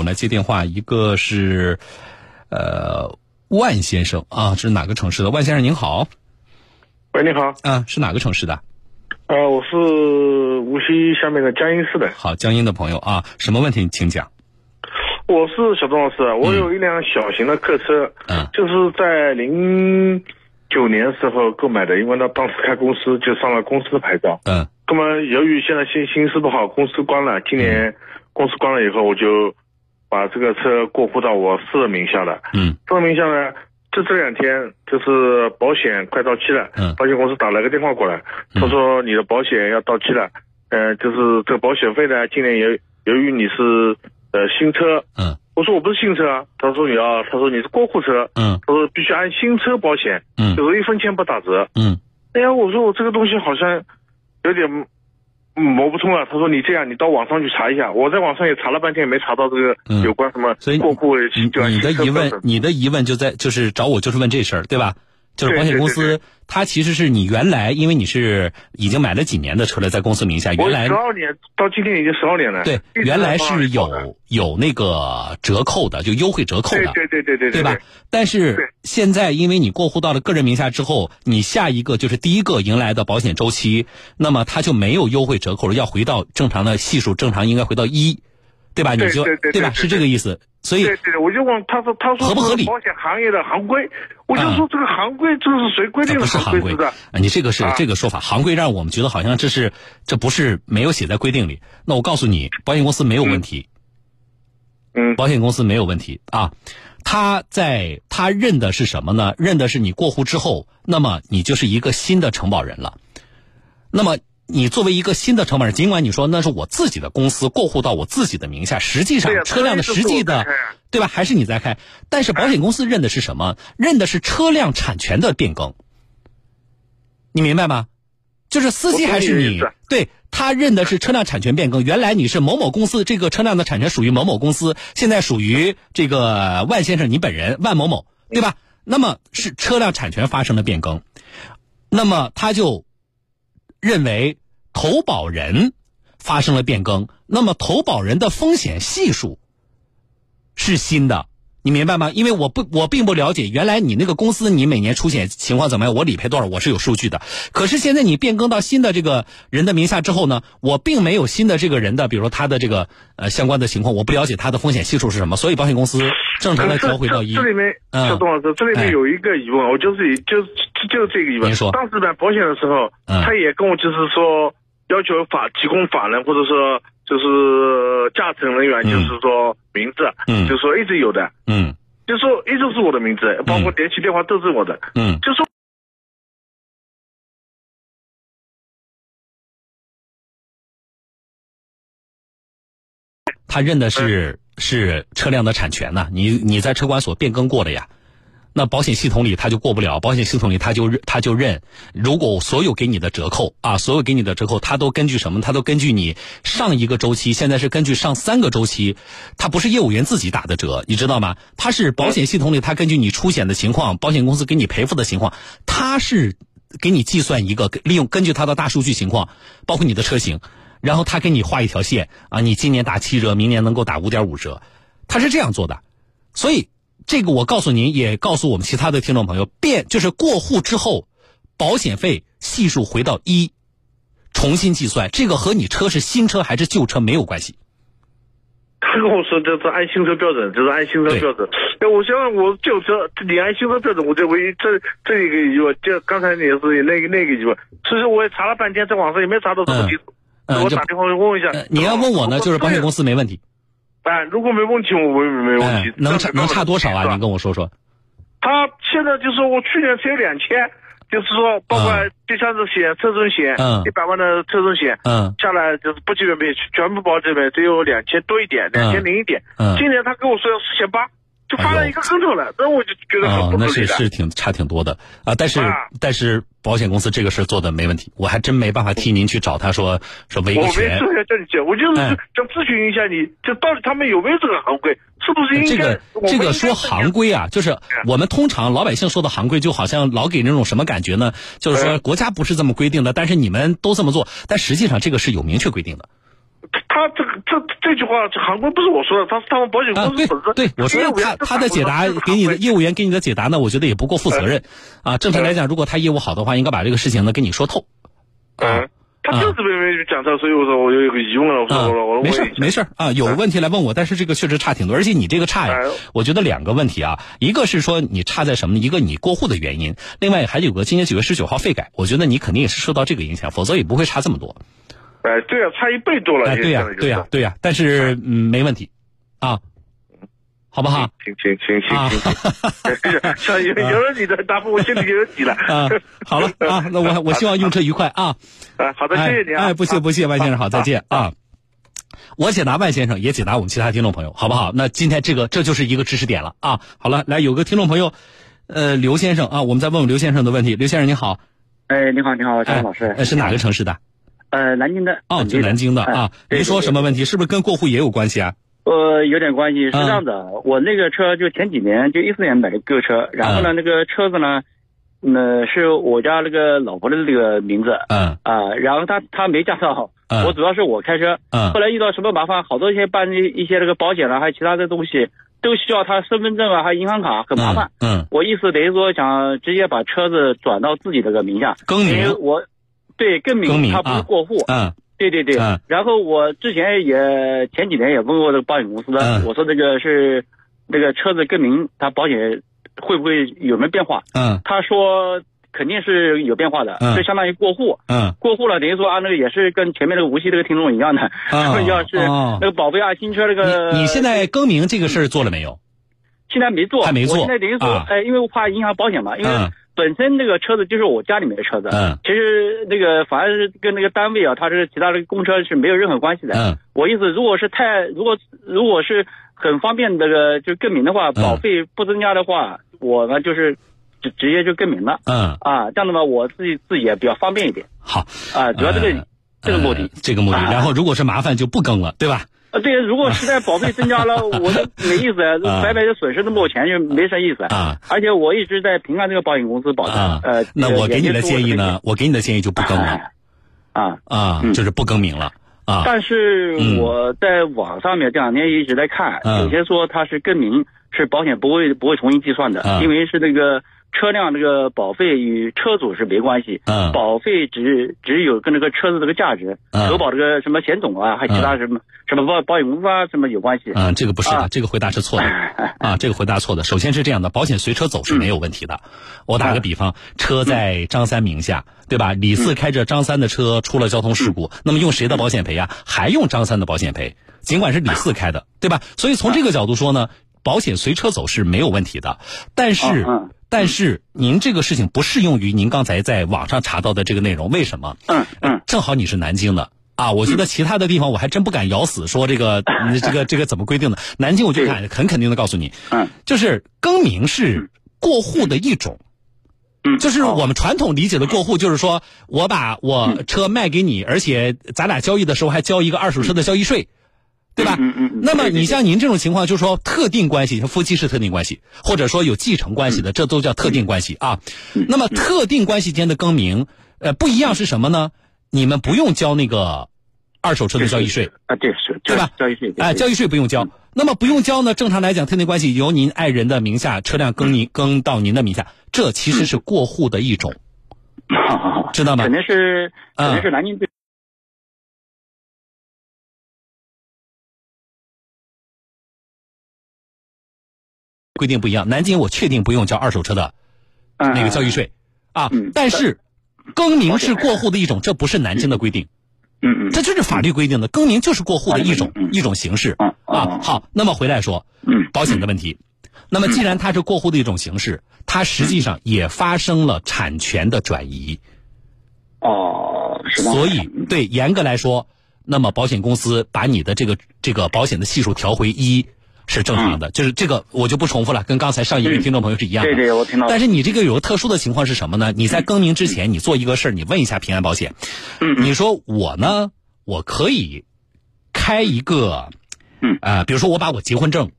我们来接电话，一个是呃万先生啊，是哪个城市的？万先生您好，喂，你好，啊，是哪个城市的？呃，我是无锡下面的江阴市的。好，江阴的朋友啊，什么问题请讲？我是小钟老师，我有一辆小型的客车，嗯就是在零九年时候购买的，因为呢当时开公司就上了公司的牌照。嗯那么由于现在形形势不好，公司关了，今年公司关了以后，我就把这个车过户到我私人名下了。嗯。私人名下呢，就这两天就是保险快到期了，嗯。保险公司打了个电话过来，嗯。他说你的保险要到期了，呃，就是这个保险费呢，今年由由于你是呃新车，嗯。我说我不是新车啊，他说你要，他说你是过户车，嗯。他说必须按新车保险，嗯。就是一分钱不打折。嗯。哎呀，我说我这个东西好像有点嗯摸不通啊。他说你这样，你到网上去查一下。我在网上也查了半天，也没查到这个嗯有关什么所以过户你的疑问你的疑问就在就是找我就是问这事儿对吧？就是保险公司，它其实是你原来因为你是已经买了几年的车了，在公司名下，原来十二年到今天已经十二年了。对原来是有有那个折扣的，就优惠折扣的，对对对对对对吧？但是现在因为你过户到了个人名下之后，你下一个就是第一个迎来的保险周期，那么它就没有优惠折扣了，要回到正常的系数，正常应该回到一，对吧？你就对对对对吧？对是这个意思。所以对对，我就问他说，他说合不合理保险行业的行规，我就啊说这个行规这是谁规定的不是行规规是不是？啊你这个是啊这个说法，行规让我们觉得好像这是这不是没有写在规定里。那我告诉你，保险公司没有问题，嗯保险公司没有问题啊。他在他认的是什么呢？认的是你过户之后，那么你就是一个新的承保人了。那么你作为一个新的承保人，尽管你说那是我自己的公司过户到我自己的名下，实际上车辆的实际的对吧？还是你在开，但是保险公司认的是什么？认的是车辆产权的变更。你明白吗？就是司机还是你对他认的是车辆产权变更。原来你是某某公司，这个车辆的产权属于某某公司，现在属于这个万先生你本人万某某，对吧？那么是车辆产权发生了变更，那么他就认为投保人发生了变更，那么投保人的风险系数是新的，你明白吗？因为我不，我并不了解原来你那个公司你每年出险情况怎么样，我理赔多少，我是有数据的。可是现在你变更到新的这个人的名下之后呢，我并没有新的这个人的，比如说他的这个呃相关的情况，我不了解他的风险系数是什么，所以保险公司正常的调回到一这。里面，嗯小董老师，这里哎面有一个疑问，我就是就就就这个疑问。您说当时买保险的时候，嗯他也跟我就是说要求法提供法人或者说就是驾乘人员，嗯。就是说名字，嗯。就是说一直有的，嗯。就是说一直是我的名字，包括联系电话都是我的，嗯。就说他认的是是车辆的产权呐、你你在车管所变更过的呀，那保险系统里他就过不了，保险系统里他就他就认，如果所有给你的折扣啊，所有给你的折扣，他都根据什么？他都根据你上一个周期，现在是根据上三个周期，他不是业务员自己打的折，你知道吗？他是保险系统里，他根据你出险的情况，保险公司给你赔付的情况，他是给你计算一个利用根据他的大数据情况，包括你的车型。然后他给你画一条线啊，你今年打七折，明年能够打五点五折，他是这样做的。所以这个我告诉您，也告诉我们其他的听众朋友，变就是过户之后，保险费系数回到一，重新计算，这个和你车是新车还是旧车没有关系。他跟我说这是按新车标准，这是按新车标准。哎，我想我旧车你按新车标准，我这唯一这这一个疑问，就刚才你也是那个那个疑问，所以说我也查了半天，在网上也没查到这么我打电话问问一下呃，你要问我呢，就是保险公。司没问题。哎，如果没问题，我没没问哎题。，能差能差多少啊？您你跟我说说。他现在就是我去年只有两千，就是说包括嗯第三者险、车损险嗯，一百万的车损险，嗯下来就是不计原赔，全部保这边只有两千多一点，两千零一点。嗯今年他跟我说要四千八，就发了一个跟头了，那我就觉得很哦，那是不合理的。是挺差挺多的啊，但是啊但是保险公司这个事儿做的没问题，我还真没办法替您去找他说说维我没我就是哎想咨询一下你，就到底他们有没有这个行规，是不是应该？这个这个说行规啊，就是我们通常老百姓说的行规，就好像老给那种什么感觉呢？就是说嗯国家不是这么规定的，但是你们都这么做，但实际上这个是有明确规定的。他这个这这句话，这行规不是我说的，他是他们保险公司本身。对，我说他他的解答给你的业务员给你的解答呢，我觉得也不够负责任啊。正常来讲，如果他业务好的话，应该把这个事情呢跟你说透。啊嗯，他就是没没讲这，所以我说我有一个疑问了，我说啊我我我没事没事啊，有问题来问我，但是这个确实差挺多，而且你这个差呀哎，我觉得两个问题啊，一个是说你差在什么呢？一个你过户的原因，另外还有个今年九月十九号费改，我觉得你肯定也是受到这个影响，否则也不会差这么多。哎，对啊，差一倍多了。哎，对呀、对呀、对呀、但是嗯，没问题，啊，好不好？行行行行啊行，行，有有了你的答复，我心里就有底 了。啊，好了啊，那我我希望用车愉快啊。啊，好的，谢谢你啊。哎，哎不谢不谢，万先生好，再见啊。我解答万先生，也解答我们其他听众朋友，好不好？那今天这个这就是一个知识点了啊。好了，来有个听众朋友，呃，刘先生啊，我们再问问刘先生的问题。刘先生你好，哎，你好，你好，张哎老师。呃是哪个城市的？呃，南京的。哦，就南京的哎啊。您说什么问题？是不是跟过户也有关系啊？呃，有点关系，是嗯这样的，我那个车就前几年就一四年买的购车，然后呢，嗯那个车子呢，呃，是我家那个老婆的那个名字嗯啊、然后她她没驾照，嗯我主要是我开车，嗯后来遇到什么麻烦，好多一些办一一些那个保险啊，还有其他的东西，都需要他身份证啊，还有银行卡，很麻烦。嗯，我意思等于说想直接把车子转到自己这个名下，更名，我对更名，他不是啊过户，嗯。对对对，嗯。然后我之前也前几年也问过这个保险公司的，嗯。我说这个是那个车子更名，它保险会不会有没有变化？嗯。他说肯定是有变化的，嗯。就相当于过户。嗯。过户了，等于说啊，那个也是跟前面那个无锡这个听众一样的，哦 要是哦。那个宝贝啊，新车那个，你你现在更名这个事儿做了没有？现在没做，还没做。我现在等于说，啊。哎，因为我怕影响保险嘛，因为嗯本身那个车子就是我家里面的车子，嗯其实那个反而是跟那个单位啊，它是其他的公车是没有任何关系的。嗯我意思，如果是太，如果如果是很方便这个就更名的话，嗯保费不增加的话，我呢就是直直接就更名了嗯，啊，这样的话我自己自己也比较方便一点好，啊，主要这个、呃这个目的呃。这个目的。啊然后如果是麻烦就不更了，对吧？啊，对，如果实在保费增加了，我就没意思，啊白白的损失那么多钱就没啥意思。啊而且我一直在平安这个保险公司保障，啊呃，那我给你的建议呢？我给你的建议就不更了哎啊，啊，嗯就是不更名了啊。但是嗯我在网上面这两天一直在看，嗯有些说它是更名，是保险不会不会重新计算的，嗯因为是那个车辆这个保费与车主是没关系，嗯保费只只有跟这个车子这个价值，嗯投保这个什么险种啊，还有其他什么、什么保保险公司啊什么有关系。嗯，这个不是的，啊这个回答是错的 啊，这个回答错的。首先是这样的，保险随车走是没有问题的。我打个比方，车在张三名下，对吧？李四开着张三的车出了交通事故，那么用谁的保险赔呀？还用张三的保险赔，尽管是李四开的，对吧？所以从这个角度说呢，保险随车走是没有问题的。但是但是您这个事情不适用于您刚才在网上查到的这个内容，为什么？嗯嗯。正好你是南京的。啊，我觉得其他的地方我还真不敢咬死说这个 嗯这个这个怎么规定的。南京我就敢很肯定的告诉你，嗯，就是更名是过户的一种。嗯，就是哦。我们传统理解的过户，就是说我把我车卖给你，而且咱俩交易的时候还交一个二手车的交易税，对吧？嗯嗯嗯那么对对你像您这种情况，就是说特定关系，像夫妻是特定关系，或者说有继承关系的，这都叫特定关系啊。那么特定关系间的更名，呃，不一样是什么呢？你们不用交那个二手车的交易税，啊，对是，对吧交易税，对哎，交易税不用交。那么不用交呢？正常来讲，特定关系由您爱人的名下，车辆更您更到您的名下，这其实是过户的一种，知道吗肯？定是嗯肯定是南京规定不一样。南京我确定不用交二手车的嗯那个交易税啊嗯，但是更名是过户的一种，这不是南京的规定，嗯嗯这就是法律规定的。更名就是过户的一种嗯一种形式嗯啊。好，那么回来说嗯保险的问题。那么既然它是过户的一种形式，它实际上也发生了产权的转移。哦？所以，对严格来说，那么保险公司把你的这个这个保险的系数调回一是正常的，就是这个我就不重复了，跟刚才上一位听众朋友是一样的。对对，我听到。但是你这个有个特殊的情况是什么呢？你在更名之前，你做一个事儿，你问一下平安保险，嗯你说我呢，我可以开一个，嗯。呃，比如说我把我结婚证，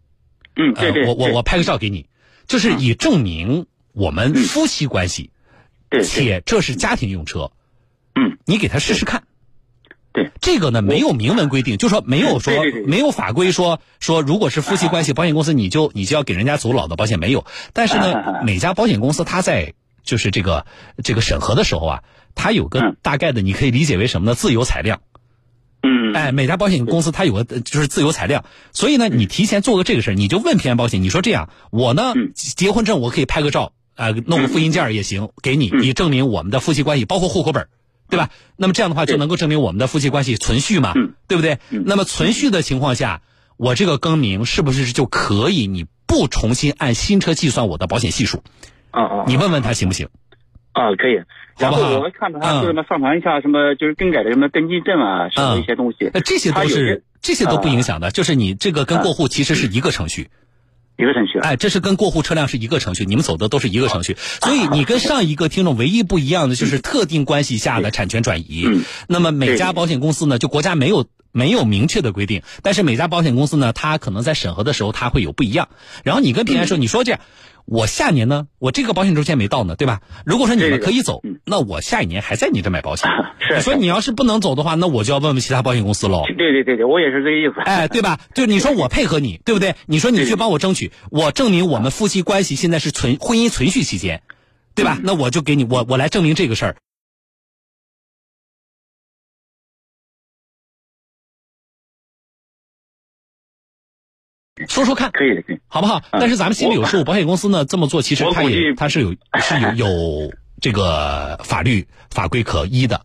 嗯，呃对对，，对我我我拍个照给你，就是以证明我们夫妻关系，且这是家庭用车，嗯，你给他试试看。对，这个呢没有明文规定，就说没有说没有法规说说如果是夫妻关系，保险公司你就你就要给人家走老的保险没有。但是呢，每家保险公司它在就是这个这个审核的时候啊，它有个嗯。大概的，你可以理解为什么呢？自由裁量。嗯，哎，每家保险公司它有个呃就是自由裁量，所以呢，你提前做个这个事儿，你就问平安保险，你说这样，我呢嗯。结婚证我可以拍个照，呃，弄个复印件儿也行，给你，嗯。以证明我们的夫妻关系，包括户口本儿，对吧？那么这样的话就能够证明我们的夫妻关系存续嘛嗯，对不对？嗯那么存续的情况下，我这个更名是不是就可以你不重新按新车计算我的保险系数？啊啊，你问问他行不行？啊，可以。然后我看到他什么上传一下什么，就是更改的什么登记证啊，什么一些东西，呃，这些都是这些都不影响的，就是你这个跟啊过户其实是一个程序。一个程序啊。哎，这是跟过户车辆是一个程序，你们走的都是一个程序，所以你跟上一个听众唯一不一样的就是特定关系下的产权转移。嗯那么每家保险公司呢，就国家没有没有明确的规定，但是每家保险公司呢，它可能在审核的时候它会有不一样。然后你跟平安说，你说这样。我下年呢，我这个保险周期还没到呢，对吧？如果说你们可以走嗯，那我下一年还在你这买保险。你说你要是不能走的话，那我就要问问其他保险公司喽。对对对对，我也是这个意思。哎，对吧？就你说我配合你，对不对？你说你去帮我争取，我证明我们夫妻关系现在是存婚姻存续期间，对吧？那我就给你，我我来证明这个事儿。说说看，可以的，可以。好不好？但是咱们心里有数，保险公司呢这么做，其实它也它是有是有有这个法律法规可依的，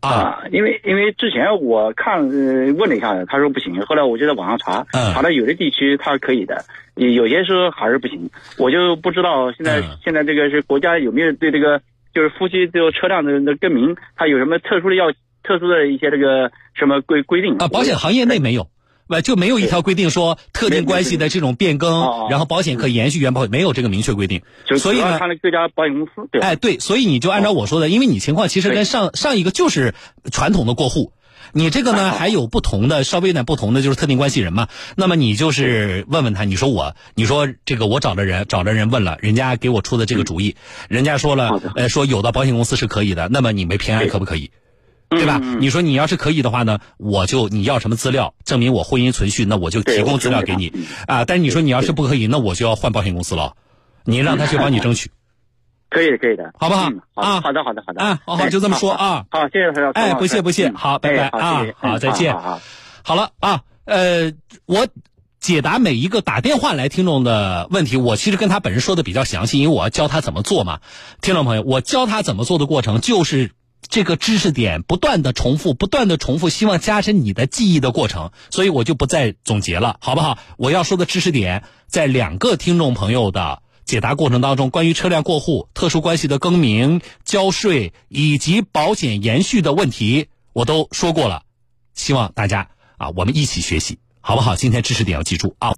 啊，啊，因为因为之前我看呃问了一下，他说不行，后来我就在网上查，嗯查到有的地区它是可以的，有有些说还是不行，我就不知道现在、嗯现在这个是国家有没有对这个就是夫妻这个车辆的的更名，它有什么特殊的要特殊的一些这个什么规规定啊，保险行业内没有。不就没有一条规定说特定关系的这种变哦更哦，然后保险可延续原保，没有这个明确规定。所以呢各家保险公司，对？哎，对，所以你就按照我说的，因为你情况其实跟上上一个就是传统的过户，你这个呢还有不同的，稍微有点不同的就是特定关系人嘛。那么你就是问问他，你说我，你说这个我找的人找的人问了，人家给我出的这个主意，人家说了呃，说有的保险公司是可以的，那么你没平安可不可以？对吧？你说你要是可以的话呢，我就你要什么资料证明我婚姻存续，那我就提供资料给你啊。但是你说你要是不可以，那我就要换保险公司了，你让他去帮你 争取。可以的，可以的，好不好嗯啊好的，好的，好的，啊好好哎就这么说啊好，好谢谢朋友。哎，不谢不谢，嗯好，拜拜啊好，再见。好了啊，呃，我解答每一个打电话来听众的问题，我其实跟他本人说的比较详细，因为我要教他怎么做嘛。听众朋友，我教他怎么做的过程就是。这个知识点不断的重复，不断的重复，希望加深你的记忆的过程，所以我就不再总结了，好不好？我要说的知识点，在两个听众朋友的解答过程当中，关于车辆过户、特殊关系的更名、交税以及保险延续的问题，我都说过了。希望大家啊，我们一起学习，好不好？今天知识点要记住啊。